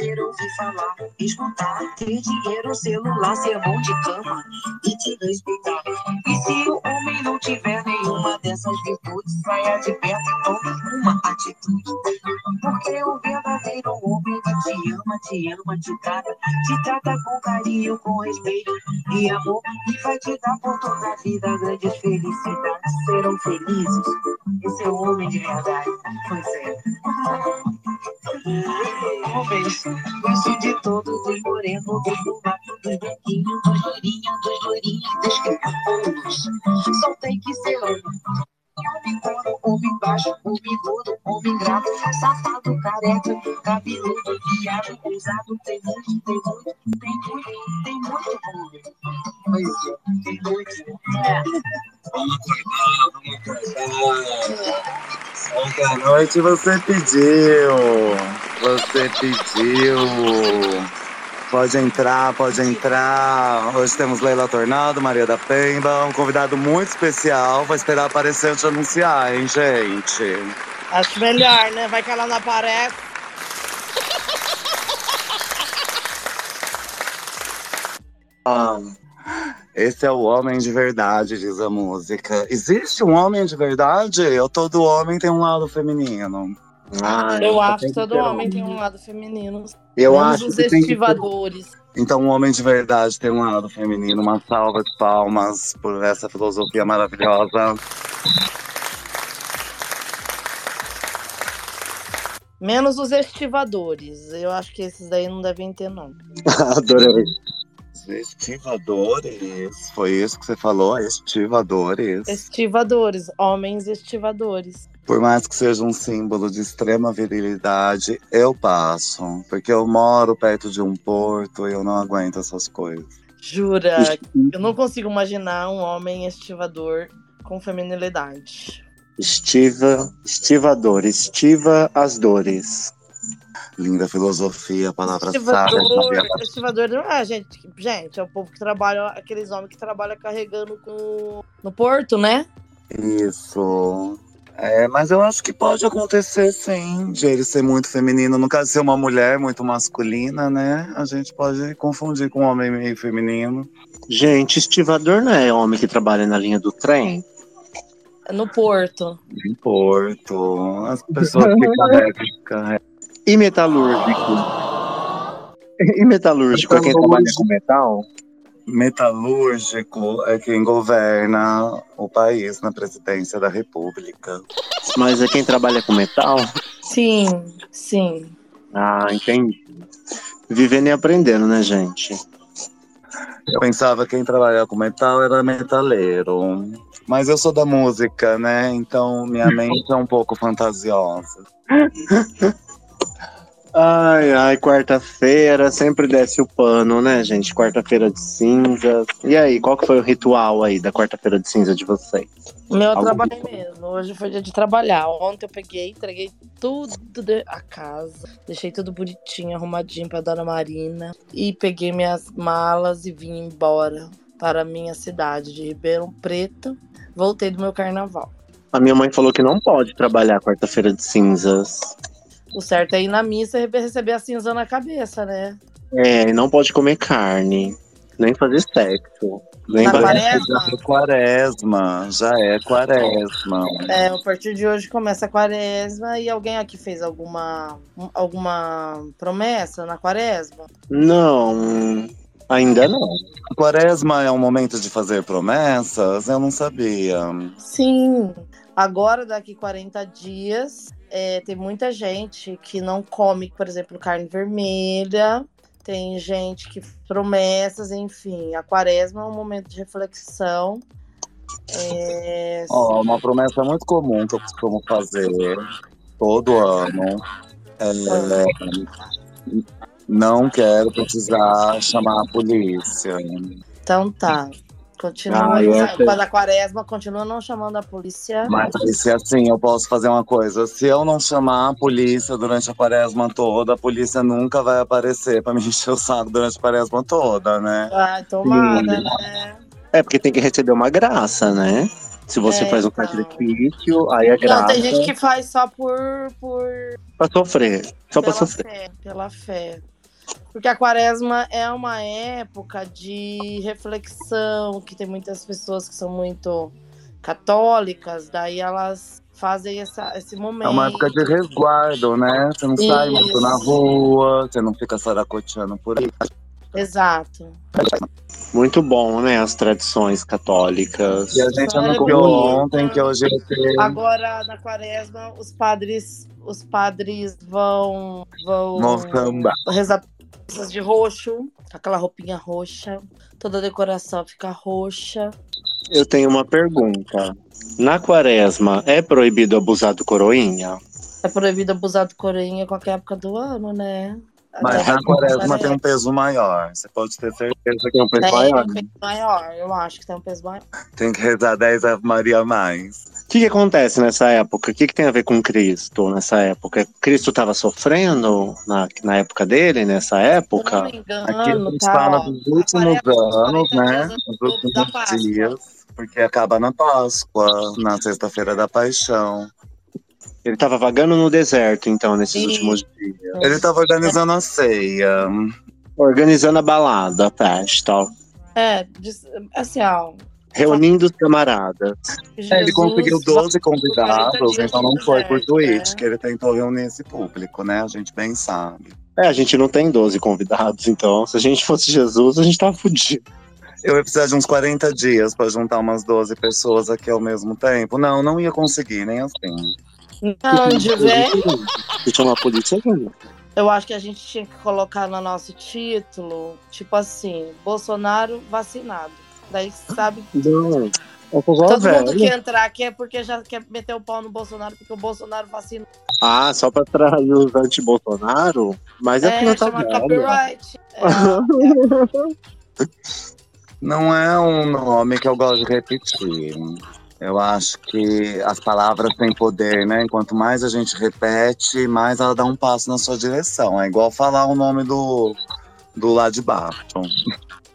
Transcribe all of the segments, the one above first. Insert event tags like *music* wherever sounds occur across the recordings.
ver, ouvir falar, escutar, ter dinheiro, celular, ser bom de cama e te respeitar. E se o homem não tiver nenhuma dessas virtudes, saia de perto e tome uma atitude. Porque o verdadeiro homem te ama, te ama, te trata, te trata com carinho, com respeito e amor, e vai te dar por toda a vida grandes felicidades. Serão felizes. Esse é o homem de verdade. Pois é. Homens, gosto de todos os morenos, dos mulatos, dos branquinhos, dos loirinhos, dos loirinhos, dos crioulos. Só tem que ser homem. Homem gordo, homem baixo, homem gordo, homem grato, safado, careca, cabeludo, viado, ousado, tem muito, tem muito, tem muito, tem muito tem muito. É. Vamos acordar, vamos acordar. Ontem à noite você pediu. Você pediu. Pode entrar, pode entrar. Hoje temos Leila Tornado, Maria da Pemba, um convidado muito especial. Vou esperar aparecer antes de anunciar, hein, gente? Acho melhor, né? Vai que ela não aparece. Ah, esse é o homem de verdade, diz a música. Existe um homem de verdade? Ou todo homem tem um lado feminino? Ah, Eu acho que todo homem um. tem um lado feminino. Eu Menos acho os que tem que ter- estivadores. Então, um homem de verdade tem um lado feminino. Uma salva de palmas por essa filosofia maravilhosa. Menos os estivadores. Eu acho que esses daí não devem ter, não. *laughs* Adorei. Estivadores. Foi isso que você falou? Estivadores. Estivadores, homens estivadores. Por mais que seja um símbolo de extrema virilidade, eu passo. Porque eu moro perto de um porto e eu não aguento essas coisas. Jura? Eu não consigo imaginar um homem estivador com feminilidade. Estiva, estivador, estiva as dores. Linda filosofia, palavra sábia. Estivador, sabia? estivador não é, gente. Gente, é o povo que trabalha, aqueles homens que trabalham carregando com, no porto, né? Isso. É, mas eu acho que pode acontecer sim, de ele ser muito feminino. No caso de ser uma mulher muito masculina, né? A gente pode confundir com um homem meio feminino. Gente, estivador não é homem que trabalha na linha do trem? No porto. Em Porto. As pessoas que *laughs* carregam, carregam. E metalúrgico? E metalúrgico é quem trabalha com metal? Metalúrgico é quem governa o país na presidência da República. Mas é quem trabalha com metal? Sim, sim. Ah, entendi. Vivendo e aprendendo, né, gente? Eu pensava que quem trabalhava com metal era metaleiro. Mas eu sou da música, né? Então minha *laughs* mente é um pouco fantasiosa. *laughs* Ai, ai, quarta-feira sempre desce o pano, né, gente? Quarta-feira de cinzas. E aí, qual que foi o ritual aí da quarta-feira de cinza de vocês? Meu eu Algum trabalhei mesmo. Hoje foi dia de trabalhar. Ontem eu peguei, entreguei tudo de a casa. Deixei tudo bonitinho, arrumadinho pra Dona Marina. E peguei minhas malas e vim embora para a minha cidade de Ribeirão Preto. Voltei do meu carnaval. A minha mãe falou que não pode trabalhar quarta-feira de cinzas. O certo é ir na missa e receber a cinza na cabeça, né? É, e não pode comer carne, nem fazer sexo. Nem Na fazer... quaresma? Já é quaresma, já é quaresma. É, a partir de hoje começa a quaresma e alguém aqui fez alguma, alguma promessa na quaresma? Não, ainda não. Quaresma é um momento de fazer promessas? Eu não sabia. Sim. Agora, daqui 40 dias, é, tem muita gente que não come, por exemplo, carne vermelha. Tem gente que promessas, enfim. A quaresma é um momento de reflexão. É, Ó, uma promessa muito comum que eu costumo fazer todo ano é não quero precisar chamar a polícia. Então tá. Continua. Ah, eu Quando a quaresma continua não chamando a polícia. Mas se assim, eu posso fazer uma coisa. Se eu não chamar a polícia durante a quaresma toda, a polícia nunca vai aparecer pra me *laughs* encher o saco durante a quaresma toda, né? Ai, tomada, né? É porque tem que receber uma graça, né? Se você É, faz um então. sacrifício, aí é Não, graça tem gente que faz só por. por pra sofrer. Só pra pela sofrer. fé, pela fé. Porque a quaresma é uma época de reflexão, que tem muitas pessoas que são muito católicas, daí elas fazem essa, esse momento. É uma época de resguardo, né? Você não sai Isso. muito na rua, você não fica saracoteando por aí. Exato. Muito bom, né? As tradições católicas. E a gente anunciou bonito. ontem que hoje ia ter Agora, na quaresma, os padres, os padres vão, vão no samba. rezar missas de roxo, aquela roupinha roxa, toda a decoração fica roxa. Eu tenho uma pergunta. Na quaresma, é proibido abusar do coroinha? É proibido abusar do coroinha em qualquer época do ano, né? Mas Até a quaresma tem um peso maior. Você pode ter certeza que Tem um peso Tem maior. um peso maior, eu acho que tem um peso maior. tem que rezar 10 Ave Maria a mais. O que, que acontece nessa época? O que, que tem a ver com Cristo nessa época? Cristo estava sofrendo na, na época dele, nessa Se eu não época? me engano, Aqui tá, dos a últimos anos, 40 né? dias Os do- da últimos dias. Porque acaba na Páscoa, na Sexta-feira da Paixão. Ele estava vagando no deserto, então, nesses Sim. últimos dias. Ele estava organizando a ceia. Organizando a balada, a festa. É, assim, ó. Reunindo os camaradas. É, ele conseguiu 12 por 40 convidados, então não foi por né? que ele tentou reunir esse público, né? A gente bem sabe. É, a gente não tem 12 convidados, então se a gente fosse Jesus, a gente tava fudido. Eu ia precisar de uns 40 dias para juntar umas 12 pessoas aqui ao mesmo tempo. Não, não ia conseguir, nem assim. Não, de ver, Se chama a polícia, gente. eu acho que a gente tinha que colocar no nosso título, tipo assim, Bolsonaro vacinado. Daí sabe, Não. Todo mundo velho. que entrar aqui é porque já quer meter o pau no Bolsonaro, porque o Bolsonaro vacinou. Ah, só pra trair os anti-Bolsonaro? Mas é, É, porque eu tá velho. copyright. É, *laughs* Não é um nome que eu gosto de repetir. Eu acho que as palavras têm poder, né? Quanto mais a gente repete, mais ela dá um passo na sua direção. É igual falar o nome do, do lá de baixo.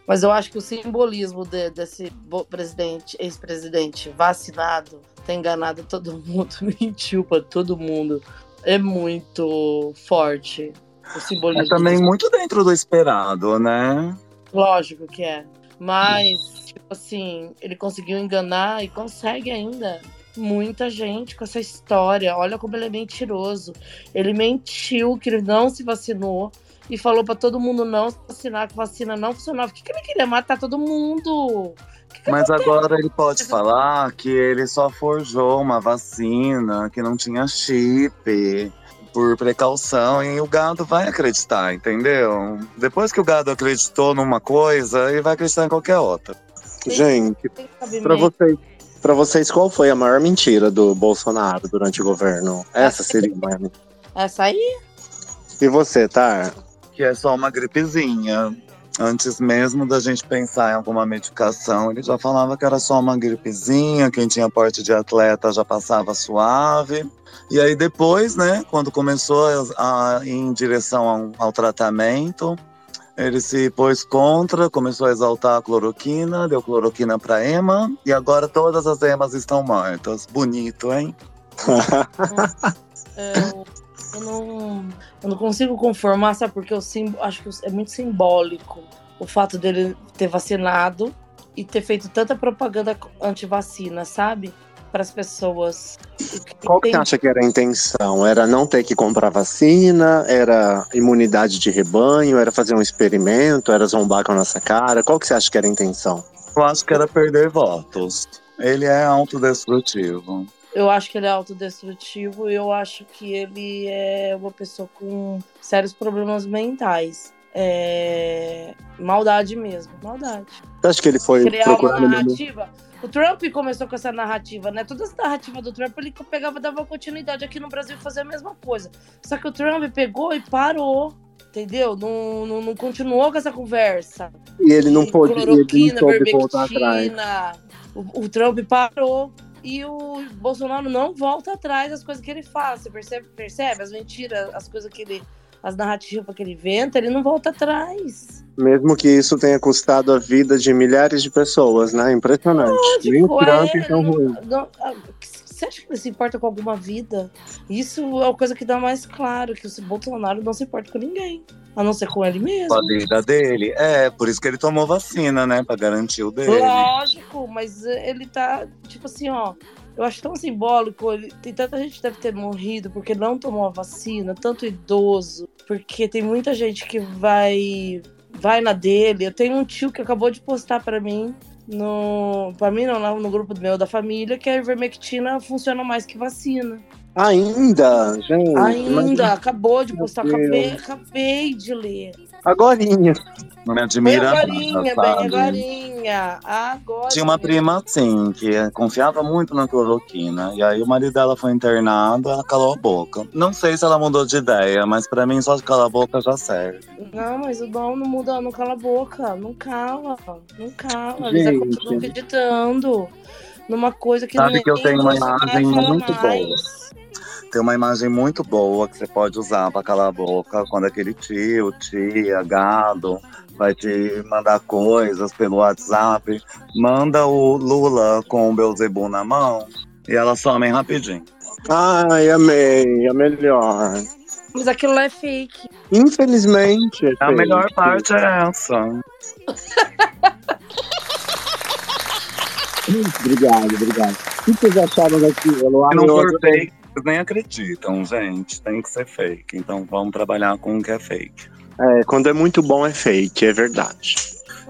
Mas eu acho que o simbolismo de- desse presidente, ex-presidente vacinado, tem enganado todo mundo, *laughs* mentiu pra todo mundo. É muito forte o É simbolismo. também muito dentro do esperado, né? Lógico que é. Mas, tipo assim, ele conseguiu enganar e consegue ainda muita gente com essa história. Olha como ele é mentiroso. Ele mentiu que ele não se vacinou e falou pra todo mundo não vacinar, que vacina não funcionava. Por que, que ele queria matar todo mundo? Que que Mas agora ele pode falar que ele só forjou uma vacina, que não tinha chip, por precaução, e o gado vai acreditar, entendeu? Depois que o gado acreditou numa coisa, ele vai acreditar em qualquer outra. Gente, tem pra vocês, pra vocês, qual foi a maior mentira do Bolsonaro durante o governo? Essa seria a maior mentira. Essa aí? E você, tá? Que é só uma gripezinha. Antes mesmo da gente pensar em alguma medicação, ele já falava que era só uma gripezinha, quem tinha porte de atleta já passava suave. E aí depois, né, quando começou a, a ir em direção ao, ao tratamento, ele se pôs contra, começou a exaltar a cloroquina, deu cloroquina para Ema, e agora todas as Emas estão mortas. Bonito, hein? *laughs* Eu, *laughs* eu não, eu não consigo conformar, sabe? Porque eu sim, acho que é muito simbólico o fato dele ter vacinado e ter feito tanta propaganda anti-vacina, sabe? Para as pessoas. Qual que Tem- você acha que era a intenção? Era não ter que comprar vacina? Era imunidade de rebanho? Era fazer um experimento? Era zombar com a nossa cara? Qual que você acha que era a intenção? Eu acho que era perder votos. Ele é autodestrutivo. Eu acho que ele é autodestrutivo e eu acho que ele é uma pessoa com sérios problemas mentais. É... Maldade mesmo, maldade. Você acha que ele foi criar uma procurando mesmo? narrativa. O Trump começou com essa narrativa, né? Toda essa narrativa do Trump, ele pegava, dava continuidade aqui no Brasil e fazia a mesma coisa. Só que o Trump pegou e parou, entendeu? Não, não, não continuou com essa conversa. E ele não De pôde, ele não soube voltar atrás. O, o Trump parou. E o Bolsonaro não volta atrás das coisas que ele fala. Você percebe, percebe as mentiras, as coisas que ele. as narrativas que ele inventa, ele não volta atrás. Mesmo que isso tenha custado a vida de milhares de pessoas, né? Impressionante. Nem o Trump é, tão ruim. não- ah, você acha que ele se importa com alguma vida? Isso é uma coisa que dá mais claro, que o Bolsonaro não se importa com ninguém. A não ser com ele mesmo. Com a vida dele. É, por isso que ele tomou vacina, né? Pra garantir o dele. Lógico, mas ele tá, tipo assim, ó. Eu acho tão simbólico. Ele, tem tanta gente que deve ter morrido porque não tomou a vacina, tanto idoso, porque tem muita gente que vai vai na dele. Eu tenho um tio que acabou de postar pra mim no para mim não, no grupo meu da família que a ivermectina funciona mais que vacina. Ainda, gente. Ainda, acabou de postar, acabei, acabei de ler. Agorinha. Não me Bem admira agorinha, nada, bem agorinha. Agora. Tinha uma prima assim, que confiava muito na cloroquina. E aí o marido dela foi internado, ela calou a boca. Não sei se ela mudou de ideia, mas pra mim só de calar a boca já serve. Não, mas o dom não muda, não cala a boca. Não cala. Não cala. Eles Gente. continuam acreditando numa coisa que Sabe nem que eu tenho uma imagem muito mais. Tem uma imagem muito boa que você pode usar pra calar a boca quando aquele tio, tia, gado vai te mandar coisas pelo WhatsApp. Manda o Lula com o Beuzebu na mão e elas somem rapidinho. Ai, amei. A melhor. Mas aquilo lá é fake. Infelizmente. é A fake. melhor parte é essa. *laughs* Obrigado, obrigado. O que vocês acharam daquilo? Se não Ai, vocês nem acreditam, gente. Tem que ser fake. Então vamos trabalhar com o que é fake. É, quando é muito bom é fake, é verdade.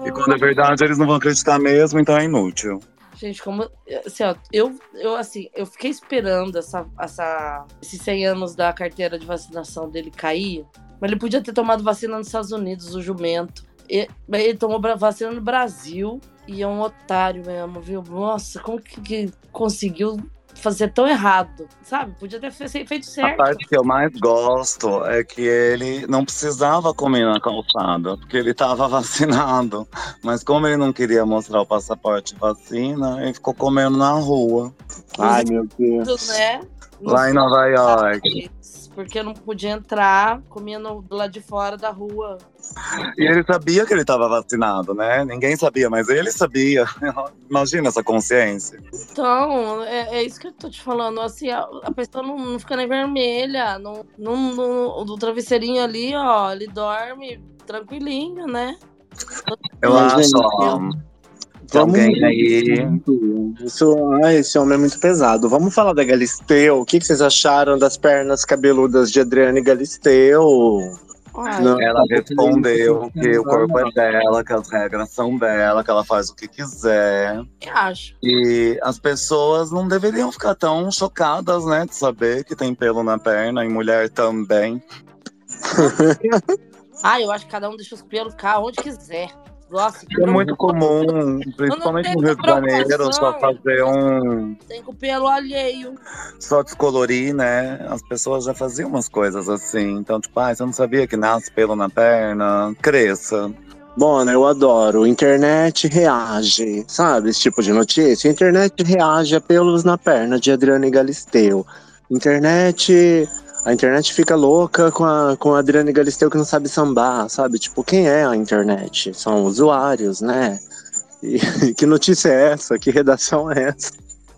E quando é verdade, eles não vão acreditar mesmo, então é inútil. Gente, como. Assim, ó, eu, eu, assim, eu fiquei esperando essa, essa, esses 100 anos da carteira de vacinação dele cair. Mas ele podia ter tomado vacina nos Estados Unidos, o jumento. E- mas ele tomou vacina no Brasil e é um otário mesmo, viu? Nossa, como que, que conseguiu fazer tão errado? Sabe? Podia ter fe- feito A certo. parte que eu mais gosto é que ele não precisava comer na calçada, porque ele estava *laughs* vacinado. Mas como ele não queria mostrar o passaporte de vacina, ele ficou comendo na rua, Ai, meu Deus. Né? lá em Nova York. Porque não podia entrar comendo do lado de fora da rua. E ele sabia que ele estava vacinado, né? Ninguém sabia, mas ele sabia. *laughs* Imagina essa consciência. Então, é, é isso que eu tô te falando. Assim, a, a pessoa não, não fica nem vermelha. Não, não, não- do travesseirinho ali, ó, ele dorme tranquilinho, né? Eu Mas, acho, alguém aí. Isso, ai, esse homem é muito pesado. Vamos falar da Galisteu. O que, que vocês acharam das pernas cabeludas de Adriane Galisteu? Ai, Não. Ela respondeu que o corpo é dela, que as regras são dela, que ela faz o que quiser. eu acho. E as pessoas não deveriam ficar tão chocadas, né, de saber que tem pelo na perna e mulher também. Ah, eu acho que cada um deixa os pelos ficar onde quiser. Nossa, É muito comum, principalmente no Rio de Janeiro, só fazer um. Tem com o pelo alheio. só descolorir, né? As pessoas já faziam umas coisas assim. Então, tipo, ah, você não sabia que nasce pelo na perna? Cresça. Bom, né, eu adoro. Internet reage, sabe? Esse tipo de notícia. Internet reage a pelos na perna de Adriane Galisteu. Internet. A internet fica louca com a, com a Adriane Galisteu que não sabe sambar, sabe? Tipo, quem é a internet? São usuários, né? E *laughs* que notícia é essa? Que redação é essa?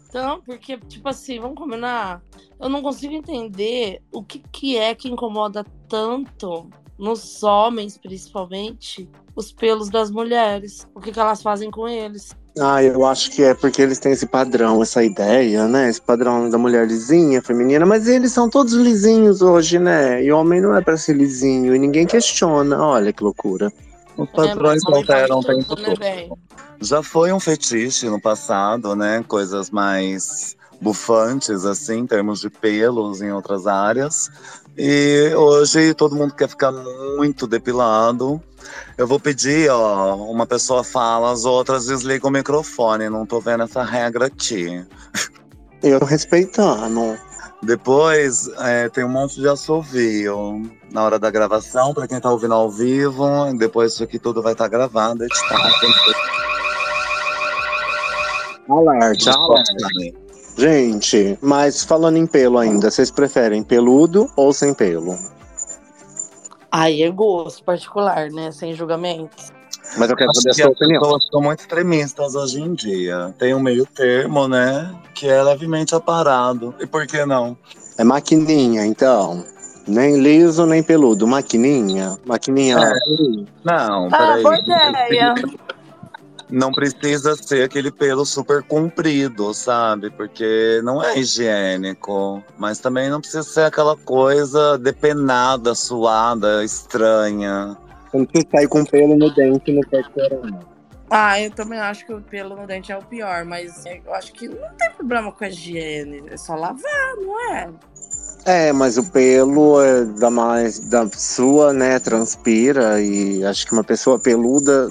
Então, porque, tipo assim, vamos combinar? Eu não consigo entender o que, que é que incomoda tanto nos homens, principalmente, os pelos das mulheres. O que, que elas fazem com eles. Ah, eu acho que é porque eles têm esse padrão, essa ideia, né? Esse padrão da mulher lisinha, feminina, mas eles são todos lisinhos hoje, né? E homem não é pra ser lisinho e ninguém questiona. Olha que loucura. Os É, padrões mas alteram o tudo, tempo né, todo. bem? Já foi um fetiche no passado, né? Coisas mais bufantes, assim, em termos de pelos em outras áreas. E hoje todo mundo quer ficar muito depilado. Eu vou pedir, ó, uma pessoa fala, as outras desligam o microfone. Não tô vendo essa regra aqui. Eu respeitando. Depois é, tem um monte de assovio na hora da gravação, para quem tá ouvindo ao vivo. Depois isso aqui tudo vai estar gravado, editado. Alerte, alerte. Gente, mas falando em pelo ainda, vocês preferem peludo ou sem pelo? Aí é gosto particular, né? Sem julgamentos. Mas eu quero saber a que sua as opinião. pessoas são muito extremistas hoje em dia. Tem um meio termo, né? Que é levemente aparado. E por que não? É maquininha, então. Nem liso, nem peludo. Maquininha. Maquininha. Não, Ah, peraí. boa ideia. Não precisa ser aquele pelo super comprido, sabe? Porque não é higiênico. Mas também não precisa ser aquela coisa depenada, suada, estranha. Você não precisa sair com pelo no dente no pé Ah, eu também acho que o pelo no dente é o pior, mas eu acho que não tem problema com a higiene. É só lavar, não é? É, mas o pelo é da mais da sua, né, transpira e acho que uma pessoa peluda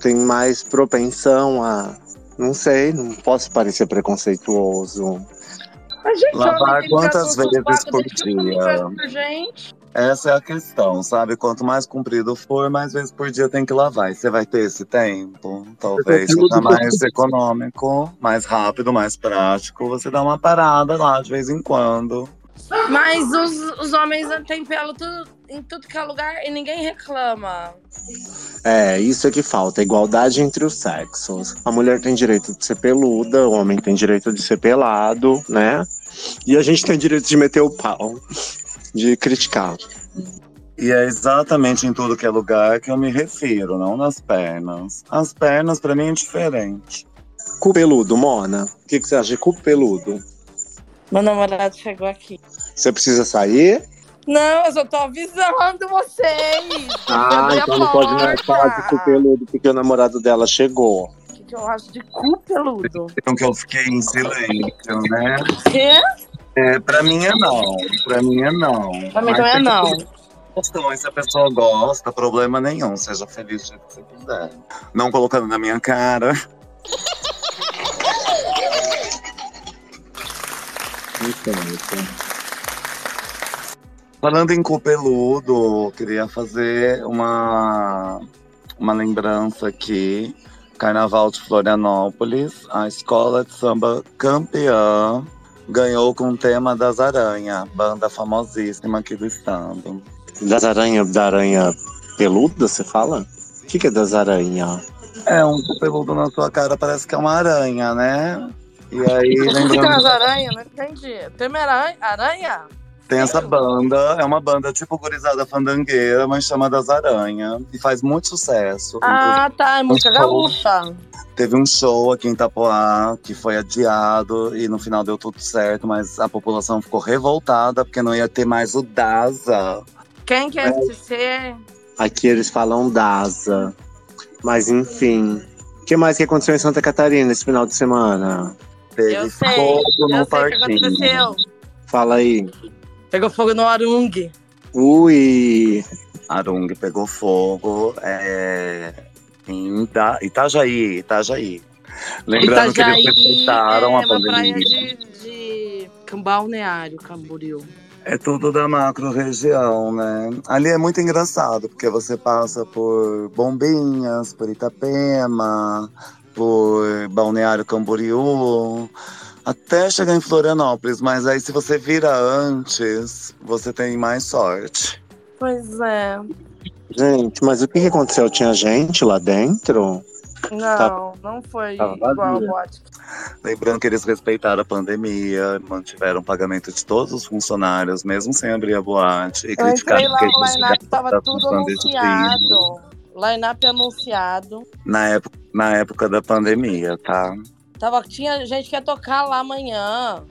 tem mais propensão a não sei, não posso parecer preconceituoso. Mas, gente, Lavar homem tem que quantas vezes quatro por dia? Essa é a questão, sabe? Quanto mais comprido for, mais vezes por dia tem que lavar. E você vai ter esse tempo? Talvez seja mais econômico, mais rápido, mais prático. Você dá uma parada lá de vez em quando. Mas os, os homens têm pelo tudo, em tudo que é lugar e ninguém reclama. É, isso é que falta, igualdade entre os sexos. A mulher tem direito de ser peluda, o homem tem direito de ser pelado, né? E a gente tem direito de meter o pau, de criticar. E é exatamente em tudo que é lugar que eu me refiro, não nas pernas. As pernas, pra mim, é diferente. Cu peludo, Mona. O que, que você acha de cu peludo? Meu namorado chegou aqui. Você precisa sair? Não, eu só tô avisando vocês. Ah, então não pode mais falar de cu peludo porque o namorado dela chegou. O que, que eu acho de cu peludo? Então que eu fiquei em silêncio, né? Quê? É, pra mim é não. Pra mim é não. Pra mim também é tem não. se a pessoa gosta, problema nenhum. Seja feliz do jeito que você quiser. Não colocando na minha cara. Falando em cu peludo, queria fazer uma, uma lembrança aqui. Carnaval de Florianópolis, a escola de samba campeã ganhou com o tema das Aranha, banda famosíssima aqui do estado. Das aranhas, da aranha peluda, você fala? O que, que é das aranhas? É, um peludo na sua cara parece que é uma aranha, né? E aí, que *laughs* tem lembrando umas aranhas? Não entendi. Tem aranha? Aranha? Tem essa banda, é uma banda tipo gurizada fandangueira, mas chama das Aranha. E faz muito sucesso. Ah, tá. É música gaúcha. Teve um show aqui em Itapoá que foi adiado e no final deu tudo certo, mas a população ficou revoltada porque não ia ter mais o DASA. Quem quer ser? Aqui eles falam DASA. Mas enfim. O que mais que aconteceu em Santa Catarina esse final de semana? Teve Eu sei. fogo Eu no sei o que parquinho. aconteceu. Fala aí. Pegou fogo no Arung. Ui! Arung pegou fogo é, em Ita- Itajaí, Itajaí. Lembrando que eles respeitaram é a pandemia. praia de, de Balneário, Camboriú. É tudo da macro região, né? Ali é muito engraçado, porque você passa por Bombinhas, por Itapema, por Balneário Camboriú, até chegar em Florianópolis. Mas aí, se você vira antes, você tem mais sorte. Pois é. Gente, mas o que, que aconteceu? Tinha gente lá dentro? Não, não foi Tava igual ao. Lembrando que eles respeitaram a pandemia, mantiveram o pagamento de todos os funcionários, mesmo sem abrir a boate. E Eu criticaram entrei lá, que o eles line-up tava tudo anunciado. Line-up anunciado. Na época, na época da pandemia, tá? Tava, tinha gente que ia tocar lá amanhã.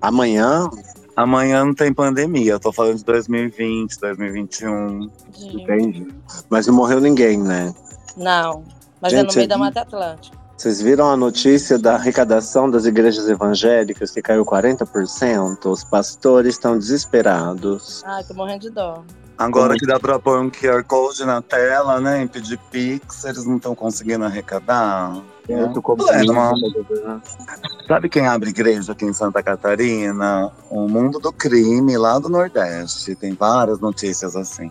Amanhã? Amanhã não tem pandemia, eu tô falando de 2020, 2021. De- Entendi. Mas não morreu ninguém, né? Não, mas é Gente, no você meio da? Mata Atlântica. Vocês viram a notícia da arrecadação das igrejas evangélicas que caiu 40%? Os pastores estão desesperados. Ai, tô morrendo de dó. Agora Como- que dá pra pôr um QR Code na tela, né, e pedir Pix, eles não estão conseguindo arrecadar. É, uma- Sabe quem abre igreja aqui em Santa Catarina? O mundo do crime lá do Nordeste. Tem várias notícias assim.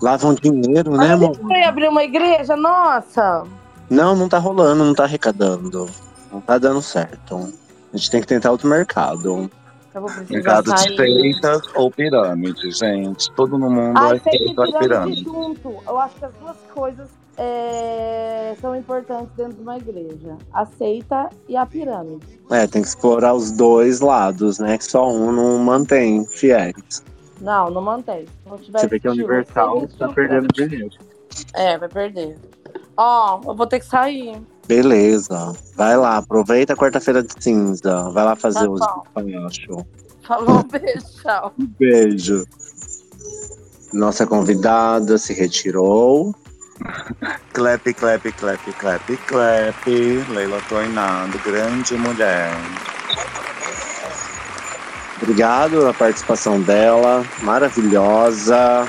Lavam dinheiro, né, amor? foi abrir uma igreja? Nossa! Não, não tá rolando, não tá arrecadando. Não tá dando certo. A gente tem que tentar outro mercado. Eu vou precisar Mercado de sair. seitas ou pirâmide, gente. Todo mundo Ah, é seita ou pirâmide pirâmide. junto. Eu acho que as duas coisas é, são importantes dentro de uma igreja. A seita e a pirâmide. É, tem que explorar os dois lados, né? Que só um não mantém fiéis. Não, não mantém. Se não tiver Você vê que é universal, tá perdendo dinheiro. É, vai perder. Ó, eu vou ter que sair. Beleza. Vai lá, aproveita a quarta-feira de cinza. Vai lá fazer Tá os bom. despachos. Falou, *laughs* beijo, tchau. Beijo. Nossa convidada se retirou. *laughs* Clap, clap, clap, clap, clap. Leila Tornado, grande mulher. Obrigado pela participação dela. Maravilhosa.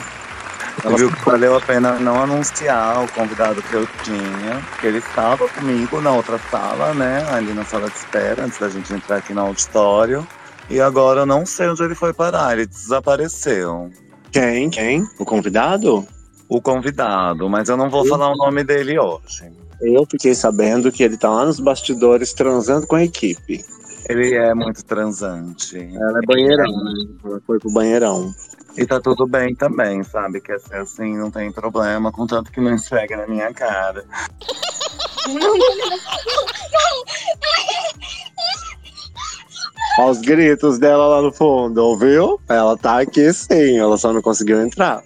Ela Viu que valeu a pena não anunciar o convidado que eu tinha, que ele estava comigo na outra sala, né? Ali na sala de espera, antes da gente entrar aqui no auditório. E agora eu não sei onde ele foi parar, ele desapareceu. Quem? Quem? O convidado? O convidado, mas eu não vou falar o nome dele hoje. Eu fiquei sabendo que ele tá lá nos bastidores transando com a equipe. Ele é muito transante. Ela é banheirão, né? Ela foi pro banheirão. E tá tudo bem também, sabe? Quer ser assim, não tem problema, contanto que não esfrega na minha cara. Olha os gritos dela lá no fundo, ouviu? Ela tá aqui sim, ela só não conseguiu entrar.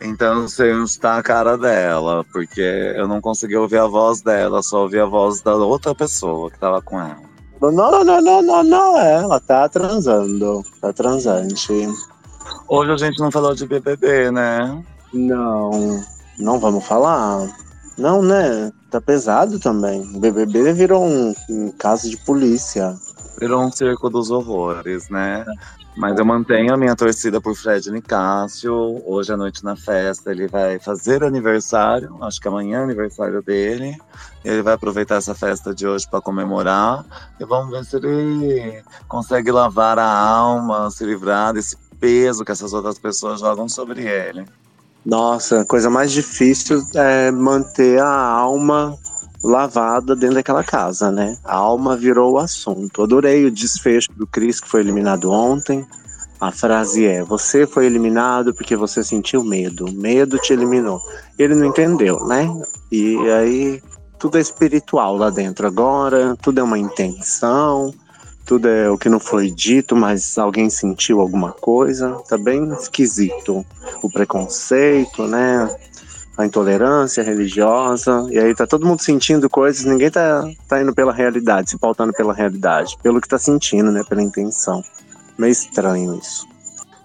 Então eu sei onde tá a cara dela, porque eu não consegui ouvir a voz dela, só ouvi a voz da outra pessoa que tava com ela. Não, não, não, não, não, não, é, ela tá transando, tá transante. Hoje a gente não falou de BBB, né? Não, não vamos falar. Não, né? Tá pesado também. O BBB virou um, um caso de polícia. Virou um circo dos horrores, né? Mas eu mantenho a minha torcida por Fred Nicásio. Hoje à noite na festa ele vai fazer aniversário. Acho que amanhã é aniversário dele. Ele vai aproveitar essa festa de hoje para comemorar. E vamos ver se ele consegue lavar a alma, se livrar desse peso que essas outras pessoas jogam sobre ele. Nossa, a coisa mais difícil é manter a alma lavada dentro daquela casa, né? A alma virou o assunto. Adorei o desfecho do Cris que foi eliminado ontem. A frase é: Você foi eliminado porque você sentiu medo. Medo te eliminou. Ele não entendeu, né? E aí tudo é espiritual lá dentro agora, tudo é uma intenção, tudo é o que não foi dito, mas alguém sentiu alguma coisa. Tá bem esquisito. O preconceito, né? A intolerância religiosa. E aí tá todo mundo sentindo coisas, ninguém tá, tá indo pela realidade, se pautando pela realidade, pelo que tá sentindo, né? Pela intenção. Meio estranho isso.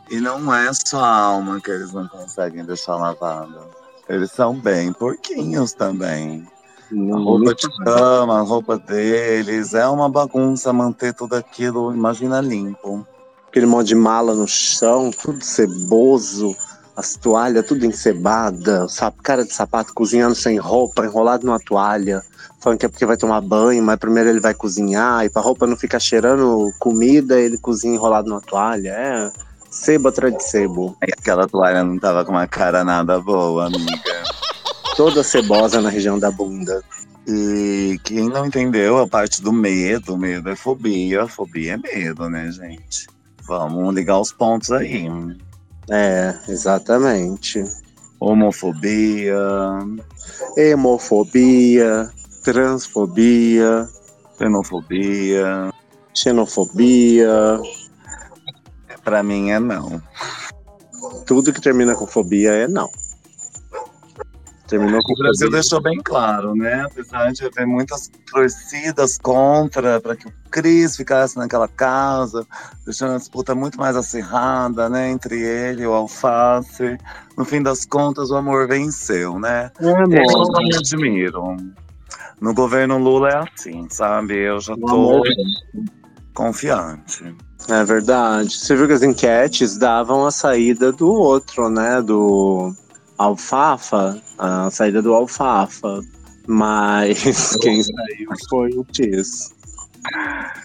E não é só a alma que eles não conseguem deixar lavada. Eles são bem porquinhos também. A roupa de cama, a roupa deles, é uma bagunça manter tudo aquilo, imagina limpo. Aquele monte de mala no chão, tudo ceboso, as toalhas tudo encebada, cara de sapato cozinhando sem roupa, enrolado numa toalha, falando que é porque vai tomar banho, mas primeiro ele vai cozinhar, e pra roupa não ficar cheirando comida, ele cozinha enrolado numa toalha. É sebo atrás de sebo. Aquela toalha não tava com uma cara nada boa, amiga. Toda cebosa na região da bunda. E quem não entendeu a parte do medo, medo é fobia, fobia é medo, né, gente? Vamos ligar os pontos aí. É, exatamente. Homofobia, Hemofobia, transfobia, xenofobia, xenofobia, pra mim é não. tudo que termina com fobia é não. Terminou com O Brasil fobia. deixou bem claro, né? Apesar de haver muitas torcidas contra para que o Cris ficasse naquela casa, deixando a disputa muito mais acirrada, né? Entre ele e o Alface. No fim das contas, o amor venceu, né? É, Eu amor. não me admiro. No governo Lula é assim, sabe? Eu já tô confiante. É verdade. Você viu que as enquetes davam a saída do outro, né? Do Alfafa, a saída do Alfafa. Mas *laughs* quem saiu foi o Tis.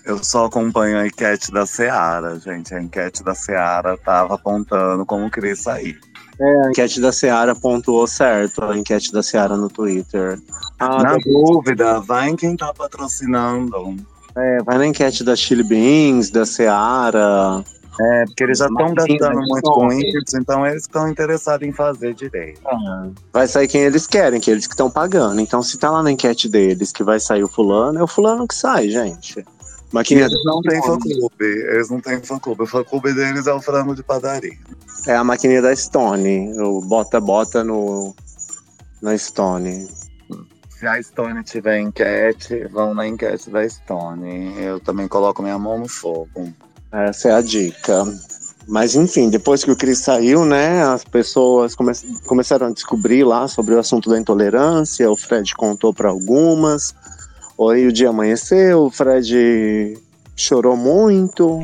Eu só acompanho a enquete da Seara, gente. A enquete da Seara tava apontando como Cris sair. A enquete da Seara pontuou certo, a enquete da Seara no Twitter. Ah, Na tá- dúvida, vai em quem tá patrocinando. É, vai na enquete da Chili Beans, da Seara. É, porque eles já estão Mas gastando mas muito com isso, então eles estão interessados em fazer direito. Vai sair quem eles querem, que eles que estão pagando. Então, se tá lá na enquete deles que vai sair o fulano, é o fulano que sai, gente. E Maquininha eles não têm fã-clube, eles não têm fã-clube. O fã-clube deles é o frango de padaria. É a maquininha da Stone. O bota-bota no, na Stone. Se a Stone tiver enquete, vão na enquete da Stone. Eu também coloco minha mão no fogo. Essa é a dica. Mas enfim, depois que o Cris saiu, né, as pessoas come começaram a descobrir lá sobre o assunto da intolerância. O Fred contou para algumas. Aí o dia amanheceu, o Fred chorou muito,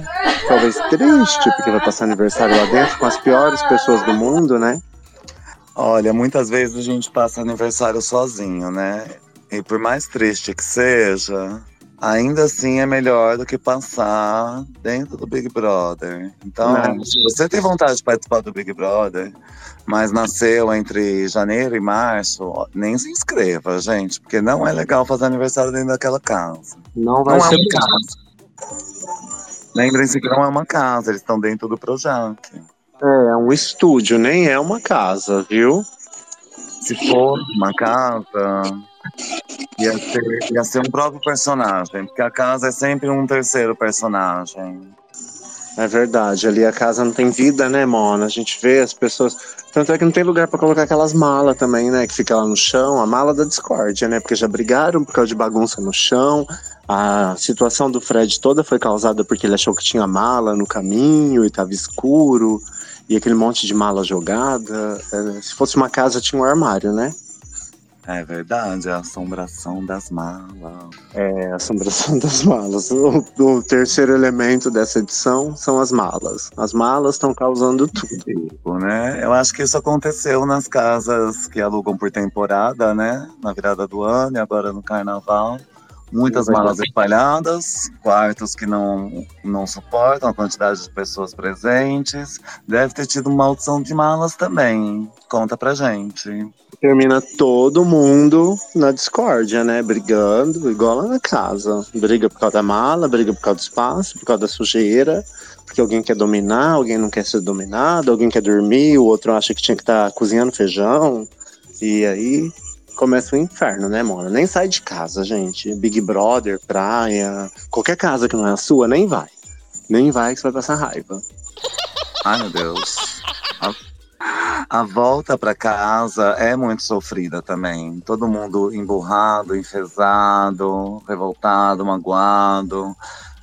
talvez triste, porque vai passar aniversário lá dentro com as piores pessoas do mundo, né? Olha, muitas vezes a gente passa aniversário sozinho, né? E por mais triste que seja, ainda assim é melhor do que passar dentro do Big Brother. Então, Não. se você tem vontade de participar do Big Brother, mas nasceu entre janeiro e março, nem se inscreva, gente, porque não é legal fazer aniversário dentro daquela casa. Não vai Não é ser uma casa. Lembrem-se que não é uma casa, eles estão dentro do Projac. É, é um estúdio, nem é uma casa, viu? Se for uma casa, ia ser, ia ser um próprio personagem, porque a casa é sempre um terceiro personagem. É verdade, ali a casa não tem vida, né, Mona? A gente vê as pessoas. Tanto é que não tem lugar pra colocar aquelas malas também, né? Que fica lá no chão, a mala da discórdia, né? Porque já brigaram por causa de bagunça no chão. A situação do Fred toda foi causada porque ele achou que tinha mala no caminho e tava escuro. E aquele monte de mala jogada. É, se fosse uma casa, tinha um armário, né? É verdade, a assombração das malas. É a assombração das malas. O, o terceiro elemento dessa edição são as malas. As malas estão causando tudo. Tipo, né? Eu acho que isso aconteceu nas casas que alugam por temporada, né? Na virada do ano e agora no carnaval. Muitas malas espalhadas, quartos que não, não suportam a quantidade de pessoas presentes. Deve ter tido uma maldição de malas também. Conta pra gente. termina todo mundo na discórdia, né? Brigando, igual lá na casa. Briga por causa da mala, briga por causa do espaço, por causa da sujeira, porque alguém quer dominar, alguém não quer ser dominado, alguém quer dormir, o outro acha que tinha que estar cozinhando feijão. E aí começa o inferno, né, Mona? Nem sai de casa, gente. Big Brother, praia, qualquer casa que não é a sua, nem vai. Nem vai que você vai passar raiva. *laughs* Ai, meu Deus. A, a volta pra casa é muito sofrida também. Todo mundo emburrado, enfesado, revoltado, magoado.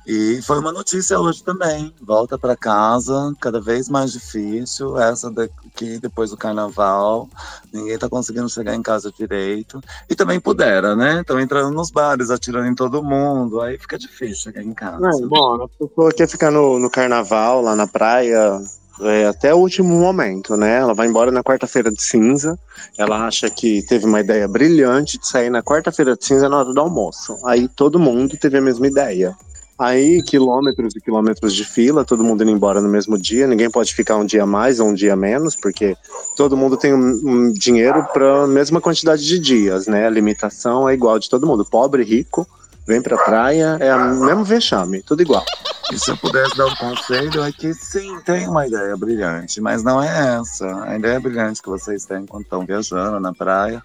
E foi uma notícia hoje também. Volta pra casa, cada vez mais difícil. Essa daqui, depois do carnaval, ninguém tá conseguindo chegar em casa direito. E também pudera, né? Estão entrando nos bares, atirando em todo mundo. Aí fica difícil chegar em casa. Bom, a pessoa quer ficar no, no carnaval, lá na praia, é, até o último momento, né? Ela vai embora na quarta-feira de cinza. Ela acha que teve uma ideia brilhante de sair na quarta-feira de cinza na hora do almoço. Aí todo mundo teve a mesma ideia. Aí, quilômetros e quilômetros de fila, todo mundo indo embora no mesmo dia. Ninguém pode ficar um dia mais ou um dia menos, porque todo mundo tem um, um dinheiro para a mesma quantidade de dias, né? A limitação é igual de todo mundo. Pobre, rico, vem pra praia, é o mesmo vexame, tudo igual. E se eu pudesse dar um conselho, é que sim, tem uma ideia brilhante, mas não é essa. A ideia brilhante que vocês têm quando estão viajando na praia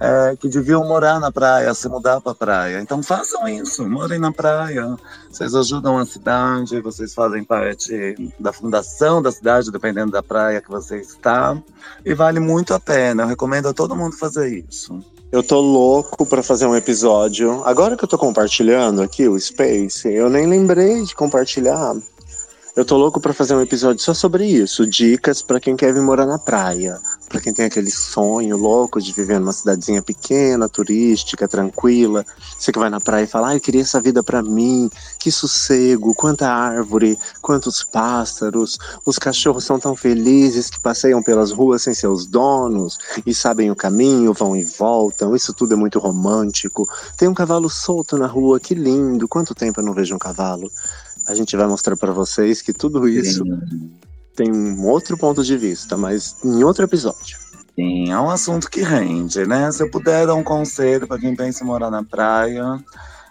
é que deviam morar na praia, se mudar para praia. Então façam isso, morem na praia. Vocês ajudam a cidade, vocês fazem parte da fundação da cidade, dependendo da praia que você está. E vale muito a pena. Eu recomendo a todo mundo fazer isso. Eu tô louco pra fazer um episódio. Agora que eu tô compartilhando aqui o Space, eu nem lembrei de compartilhar. Eu tô louco pra fazer um episódio só sobre isso, dicas pra quem quer vir morar na praia, Pra quem tem aquele sonho louco de viver numa cidadezinha pequena, turística, tranquila. Você que vai na praia e fala: "Ai, eu queria essa vida pra mim. Que sossego, quanta árvore, quantos pássaros. Os cachorros são tão felizes que passeiam pelas ruas sem seus donos e sabem o caminho, vão e voltam. Isso tudo é muito romântico. Tem um cavalo solto na rua, que lindo. Quanto tempo eu não vejo um cavalo?" A gente vai mostrar pra vocês que tudo isso tem um outro ponto de vista, mas em outro episódio. Sim, é um assunto que rende, né? Se eu puder dar um conselho para quem pensa em morar na praia,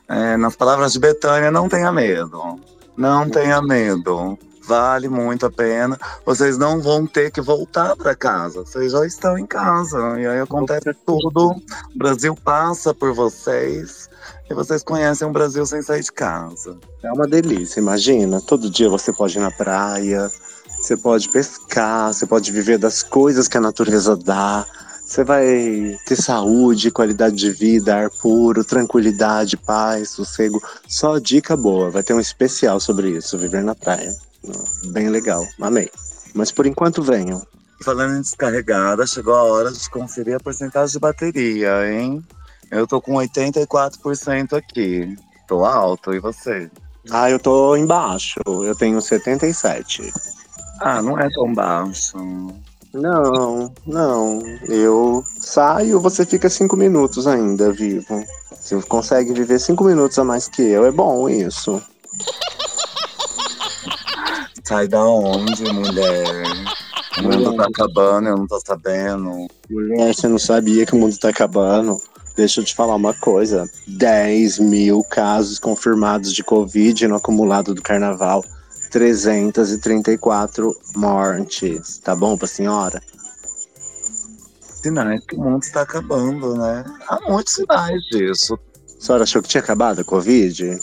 É, nas palavras de Betânia, não tenha medo. Não tenha medo. Vale muito a pena. Vocês não vão ter que voltar para casa. Vocês já estão em casa. E aí acontece tudo. O Brasil passa por vocês. E vocês conhecem o Brasil sem sair de casa. É uma delícia, imagina. Todo dia você pode ir na praia, você pode pescar, você pode viver das coisas que a natureza dá. Você vai ter saúde, qualidade de vida, ar puro, tranquilidade, paz, sossego. Só dica boa. Vai ter um especial sobre isso, viver na praia. Bem legal. Amei. Mas por enquanto venham. Falando em descarregada, chegou a hora de conferir a porcentagem de bateria, hein? Eu tô com 84% aqui. Tô alto, e você? Ah, eu tô embaixo. Eu tenho 77. Ah, não é tão baixo. Não, não. Eu saio, você fica cinco minutos ainda vivo. Você consegue viver cinco minutos a mais que eu, é bom isso. Sai da onde, mulher? O mundo tá acabando, eu não tô sabendo. Mulher, você não sabia que o mundo tá acabando. Deixa eu te falar uma coisa: 10 mil casos confirmados de Covid no acumulado do carnaval. 334 mortes. Tá bom pra senhora? Sinais que o mundo está acabando, né? Há muitos sinais disso. A senhora achou que tinha acabado a Covid?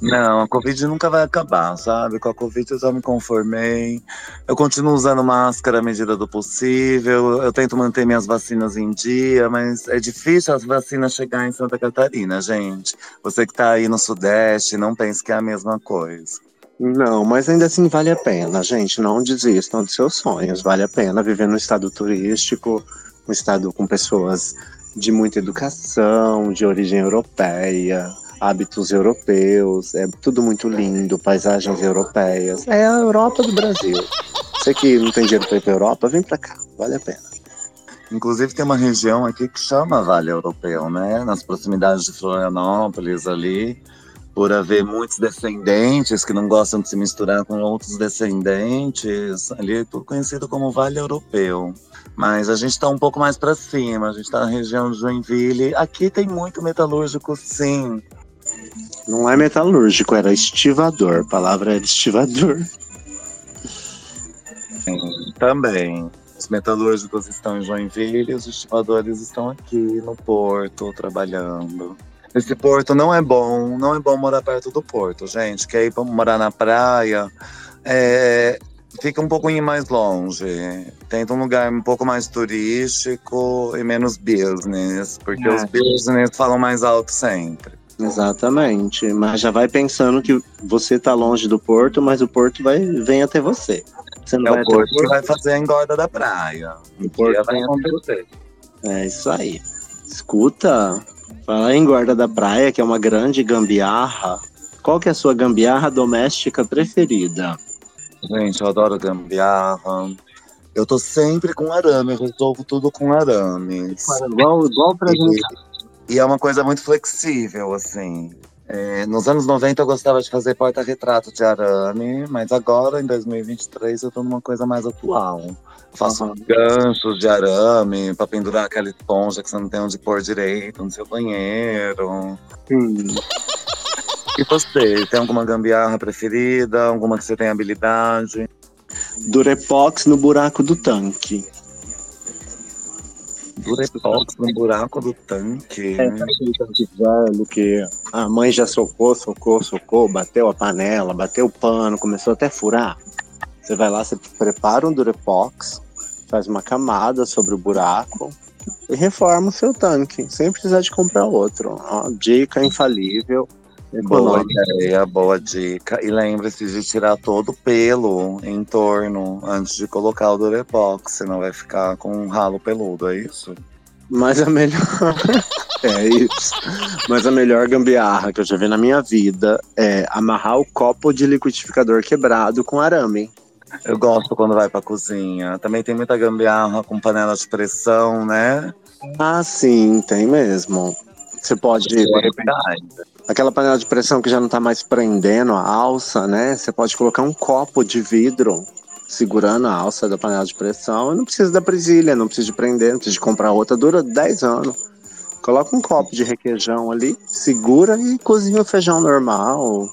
Não, a Covid nunca vai acabar, sabe? Com a Covid eu já me conformei. Eu continuo usando máscara à medida do possível. Eu tento manter minhas vacinas em dia, mas é difícil as vacinas chegar em Santa Catarina, gente. Você que tá aí no Sudeste, não pense que é a mesma coisa. Não, mas ainda assim vale a pena, gente. Não desistam dos seus sonhos. Vale a pena viver num estado turístico, um estado com pessoas de muita educação, de origem europeia, hábitos europeus. É tudo muito lindo, paisagens europeias. É a Europa do Brasil. Você que não tem dinheiro para ir para Europa, vem para cá. Vale a pena. Inclusive tem uma região aqui que chama Vale Europeu, né? Nas proximidades de Florianópolis ali por haver muitos descendentes que não gostam de se misturar com outros descendentes, ali é conhecido como Vale Europeu. Mas a gente está um pouco mais para cima, a gente está na região de Joinville. Aqui tem muito metalúrgico, sim. Não é metalúrgico, era estivador. A palavra era estivador. Sim, também. Os metalúrgicos estão em Joinville, os estivadores estão aqui no porto trabalhando. Esse porto não é bom, não é bom morar perto do porto, gente. Quer ir para morar na praia, é, fica um pouquinho mais longe. Tenta um lugar um pouco mais turístico e menos business, porque é. os business falam mais alto sempre. Exatamente, mas já vai pensando que você está longe do porto, mas o porto vai vem até você. Você não é vai o porto que vai fazer a engorda da praia. O porto vai acontecer. É isso aí. Escuta, Falar em guarda da praia, que é uma grande gambiarra. Qual que é a sua gambiarra doméstica preferida? Gente, eu adoro gambiarra. Eu tô sempre com arame, eu resolvo tudo com arames. Igual, igual pra gente. E é uma coisa muito flexível, assim. É, nos anos 90 eu gostava de fazer porta-retrato de arame, mas agora, em 2023, eu tô numa coisa mais atual. Faço uhum. ganchos de arame para pendurar aquela esponja que você não tem onde pôr direito no seu banheiro. Sim. E você, tem alguma gambiarra preferida? Alguma que você tem habilidade? Durepox no buraco do tanque. Durepox no buraco do tanque. É, tanque velho que a mãe já socou, socou, socou, bateu a panela, bateu o pano, começou até a furar. Você vai lá, você prepara um Durepox, faz uma camada sobre o buraco e reforma o seu tanque, sem precisar de comprar outro. Uma dica infalível. Boa ideia, boa dica. E lembre-se de tirar todo o pelo em torno antes de colocar o Durepox, senão vai ficar com um ralo peludo, é isso? Mas a melhor. *laughs* é isso. Mas a melhor gambiarra que eu já vi na minha vida é amarrar o copo de liquidificador quebrado com arame. Eu gosto quando vai pra cozinha. Também tem muita gambiarra com panela de pressão, né? Ah, sim, tem mesmo. Você pode. É aquela panela de pressão que já não tá mais prendendo a alça, né? Você pode colocar um copo de vidro segurando a alça da panela de pressão. Não precisa da presilha, não precisa de prender, não precisa de comprar outra. Dura 10 anos. Coloca um copo de requeijão ali, segura e cozinha o feijão normal,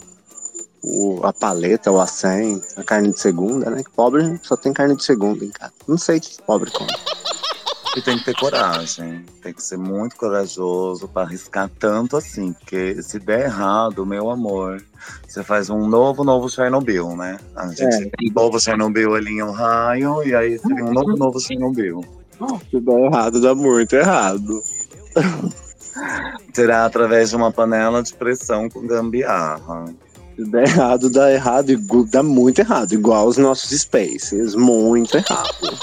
o, a paleta, o acém, a carne de segunda, né? Que pobre só tem carne de segunda em casa. Não sei o que pobre come. E tem que ter coragem, tem que ser muito corajoso para arriscar tanto assim, porque se der errado, meu amor, você faz um novo, novo Chernobyl, né? A gente É. tem um novo Chernobyl ali em Ohio, e aí seria um novo, novo Chernobyl. Se der errado, dá muito errado. Será através de uma panela de pressão com gambiarra. Se der errado, dá errado dá muito errado, igual os nossos spaces, muito errado.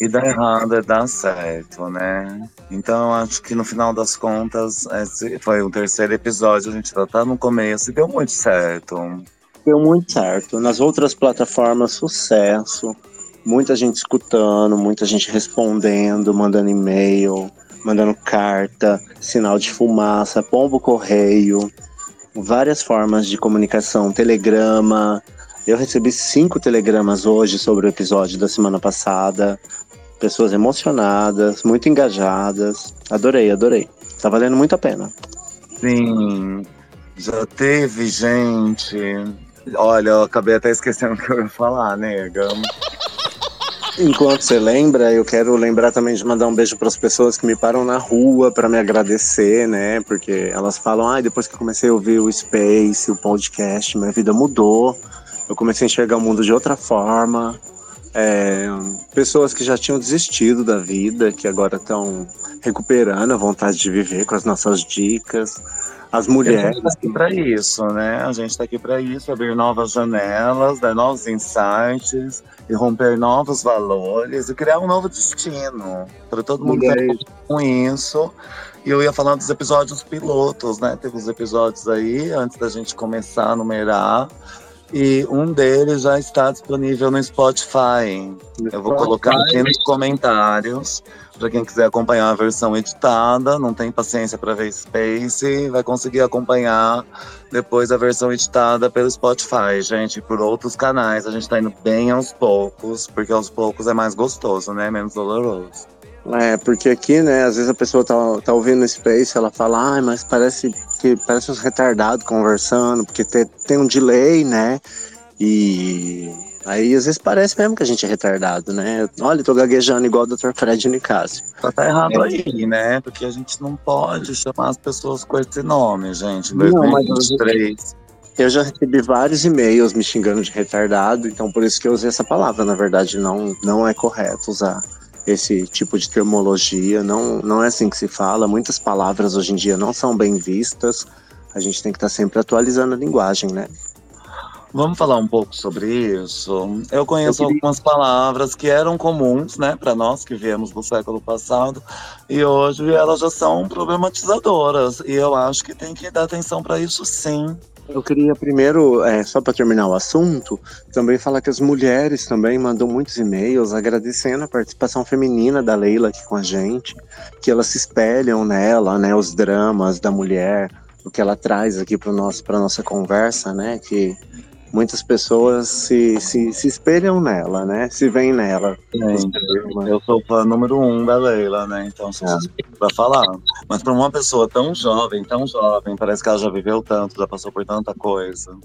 E dar errado é dar certo, né? Então acho que no final das contas, esse foi o terceiro episódio, a gente já tá no começo e deu muito certo. Deu muito certo. Nas outras plataformas, sucesso. Muita gente escutando, muita gente respondendo, mandando e-mail, mandando carta, sinal de fumaça, pombo correio, várias formas de comunicação, telegrama. Eu recebi cinco telegramas hoje sobre o episódio da semana passada. Pessoas emocionadas, muito engajadas. Adorei, adorei. Tá valendo muito a pena. Sim, já teve gente. Olha, eu acabei até esquecendo o que eu ia falar, nega. Enquanto você lembra, eu quero lembrar também de mandar um beijo para as pessoas que me param na rua para me agradecer, né? Porque elas falam, ai, depois que eu comecei a ouvir o Space, o podcast, minha vida mudou. Eu comecei a enxergar o mundo de outra forma. É, pessoas que já tinham desistido da vida, que agora estão recuperando a vontade de viver com as nossas dicas. As a mulheres. gente tá aqui pra isso, né? A gente tá aqui pra isso, abrir novas janelas, dar novos insights, e romper novos valores e criar um novo destino para todo mundo que tá com isso. E eu ia falar dos episódios pilotos, né? Teve os episódios aí antes da gente começar a numerar. E um deles já está disponível no Spotify. Eu vou colocar aqui nos comentários para quem quiser acompanhar a versão editada. Não tem paciência para ver Space, vai conseguir acompanhar depois a versão editada pelo Spotify, gente, por outros canais. A gente tá indo bem aos poucos, porque aos poucos é mais gostoso, né? Menos doloroso. É, porque aqui, né, às vezes a pessoa tá, tá ouvindo o Space, ela fala, ai, mas parece que parece uns retardados conversando, porque te- tem um delay, né? E aí às vezes parece mesmo que a gente é retardado, né? Olha, tô gaguejando igual o Dr. Fred Nicásio. Só tá errado aí, né? Porque a gente não pode chamar as pessoas com esse nome, gente. Não, mas- 2023. Eu já recebi vários e-mails me xingando de retardado, então por isso que eu usei essa palavra. Na verdade, não, não é correto usar esse tipo de termologia, não, não é assim que se fala. Muitas palavras hoje em dia não são bem vistas. A gente tem que estar sempre atualizando a linguagem, né? Vamos falar um pouco sobre isso. Eu conheço Eu queria- algumas palavras que eram comuns, né, para nós que viemos do século passado, e hoje elas já são problematizadoras. E eu acho que tem que dar atenção para isso, sim. Eu queria primeiro, é, só para terminar o assunto, também falar que as mulheres também mandam muitos e-mails agradecendo a participação feminina da Leila aqui com a gente, que elas se espelham nela, né, os dramas da mulher, o que ela traz aqui para nosso para nossa conversa, né, que muitas pessoas se, se, se espelham nela, né, se veem nela. Gente, eu sou fã número um da Leila, né? Então sou suspeito pra falar. Mas para uma pessoa tão jovem, tão jovem, parece que ela já viveu tanto, já passou por tanta coisa.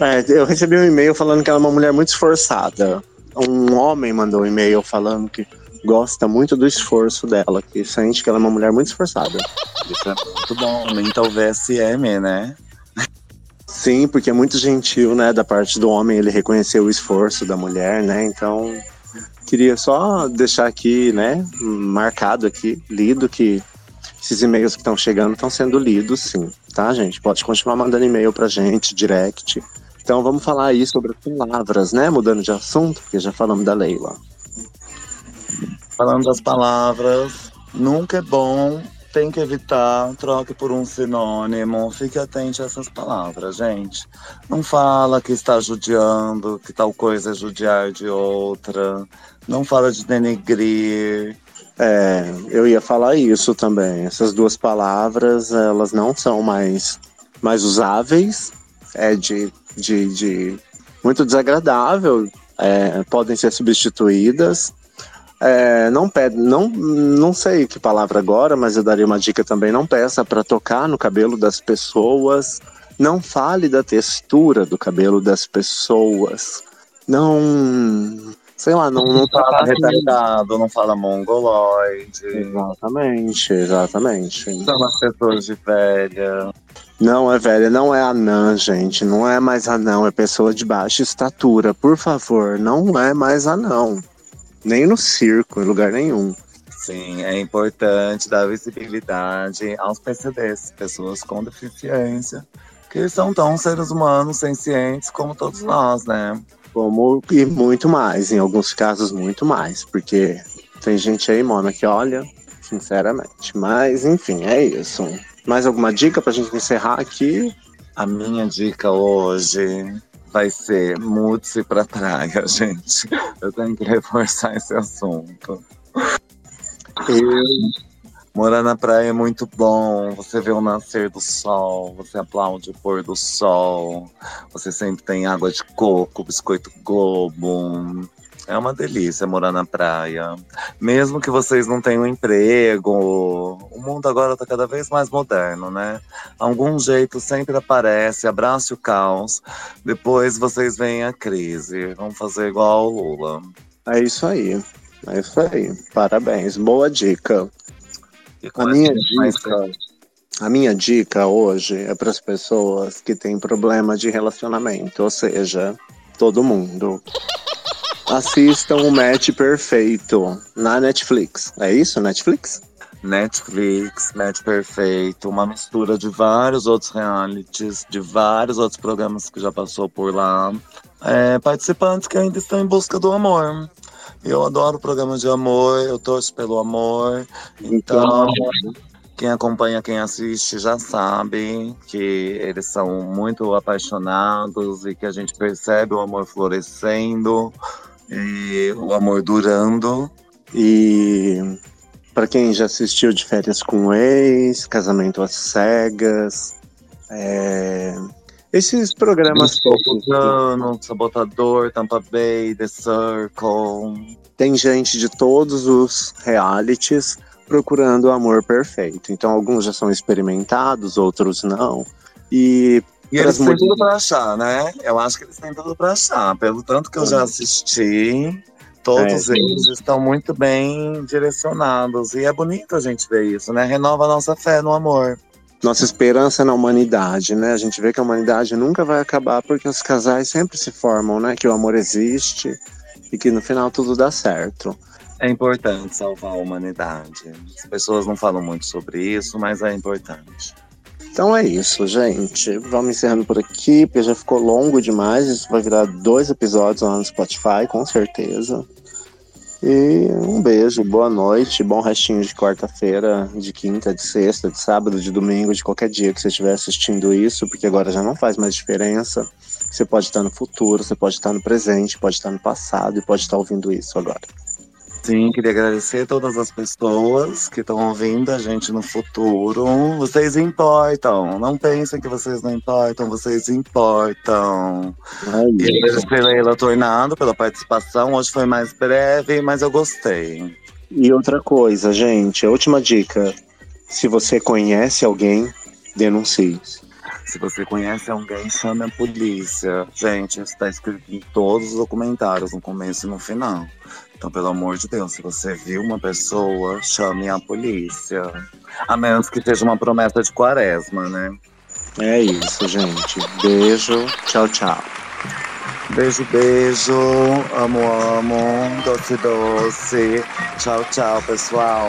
É, eu recebi um e-mail falando que ela é uma mulher muito esforçada. Um homem mandou um e-mail falando que gosta muito do esforço dela, que sente que ela é uma mulher muito esforçada. Isso é muito bom. Aumenta o VSM, né? Sim, porque é muito gentil, né, da parte do homem ele reconhecer o esforço da mulher, né? Então, queria só deixar aqui, né, marcado aqui, lido que esses e-mails que estão chegando estão sendo lidos, sim, tá, gente? Pode continuar mandando e-mail pra gente, direct. Então, vamos falar aí sobre as palavras, né? Mudando de assunto, porque já falamos da Leila. Falando das palavras, nunca é bom, tem que evitar, troque por um sinônimo, fique atente a essas palavras, gente. Não fala que está judiando, que tal coisa é judiar de outra. Não fala de denegrir. É, eu ia falar isso também. Essas duas palavras, elas não são mais, mais usáveis. É de, de, de muito desagradável. é, podem ser substituídas. É, não pede, não, não sei que palavra agora, mas eu daria uma dica também. Não peça para tocar no cabelo das pessoas. Não fale da textura do cabelo das pessoas. Não, sei lá, não, não fala retardado, não fala mongoloide. Exatamente, exatamente. São as pessoas de velha. Não é velha, não é anã, gente. Não é mais anão, é pessoa de baixa estatura. Por favor, não é mais anão. Nem no circo, em lugar nenhum. Sim, é importante dar visibilidade aos PCDs, pessoas com deficiência, que são tão seres humanos sencientes como todos nós, né? Como, e muito mais, em alguns casos, muito mais. Porque tem gente aí, Mona, que olha, sinceramente. Mas, enfim, é isso. Mais alguma dica pra gente encerrar aqui? A minha dica hoje vai ser mude-se pra praia, *laughs* gente. Eu tenho que reforçar esse assunto. Morar na praia é muito bom. Você vê o nascer do sol, você aplaude o pôr do sol. Você sempre tem água de coco, biscoito globo. É uma delícia morar na praia. Mesmo que vocês não tenham emprego, o mundo agora está cada vez mais moderno, né? Algum jeito sempre aparece, abrace o caos. Depois vocês veem a crise. Vamos fazer igual ao Lula. é isso aí. É isso aí. Parabéns. Boa dica. A minha dica, a minha dica hoje é para as pessoas que têm problema de relacionamento, ou seja, todo mundo. Assistam o Match Perfeito na Netflix. É isso, Netflix? Netflix, Match Perfeito, uma mistura de vários outros realities, de vários outros programas que já passou por lá. É, participantes que ainda estão em busca do amor. Eu adoro programas de amor, eu torço pelo amor. Então, quem acompanha, quem assiste já sabe que eles são muito apaixonados e que a gente percebe o amor florescendo e o amor durando. E para quem já assistiu de férias com ex, casamento às cegas, é, esses programas todos. Sabotador, Tampa Bay, The Circle. tem gente de todos os realities procurando o amor perfeito. Então, alguns já são experimentados, outros não. E E eles têm tudo pra achar, né? Eu acho que eles têm tudo pra achar. Pelo tanto que eu já assisti, todos É. eles estão muito bem direcionados. E é bonito a gente ver isso, né? Renova a nossa fé no amor. nossa esperança na humanidade, né? A gente vê que a humanidade nunca vai acabar porque os casais sempre se formam, né? Que o amor existe e que no final tudo dá certo. É importante salvar a humanidade. As pessoas não falam muito sobre isso, mas é importante. Então é isso, gente. Vamos encerrando por aqui, porque já ficou longo demais. Isso vai virar dois episódios lá no Spotify, com certeza. E um beijo, boa noite, bom restinho de quarta-feira, de quinta, de sexta, de sábado, de domingo, de qualquer dia que você estiver assistindo isso, porque agora já não faz mais diferença. Você pode estar no futuro, você pode estar no presente, pode estar no passado e pode estar ouvindo isso agora. Sim, queria agradecer a todas as pessoas que estão ouvindo a gente no futuro. Vocês importam. Não pensem que vocês não importam, vocês importam. É E agradecer a Leila Tornado pela participação. Hoje foi mais breve, mas eu gostei. E outra coisa, gente, a última dica: se você conhece alguém, denuncie. Se você conhece alguém, chame a polícia. Gente, isso está escrito em todos os documentários, no começo e no final. Então, pelo amor de Deus, se você viu uma pessoa, chame a polícia. A menos que seja uma promessa de quaresma, né? É isso, gente. Beijo, tchau, tchau. Beijo, beijo. Amo, amo. Doce, doce. Tchau, tchau, pessoal.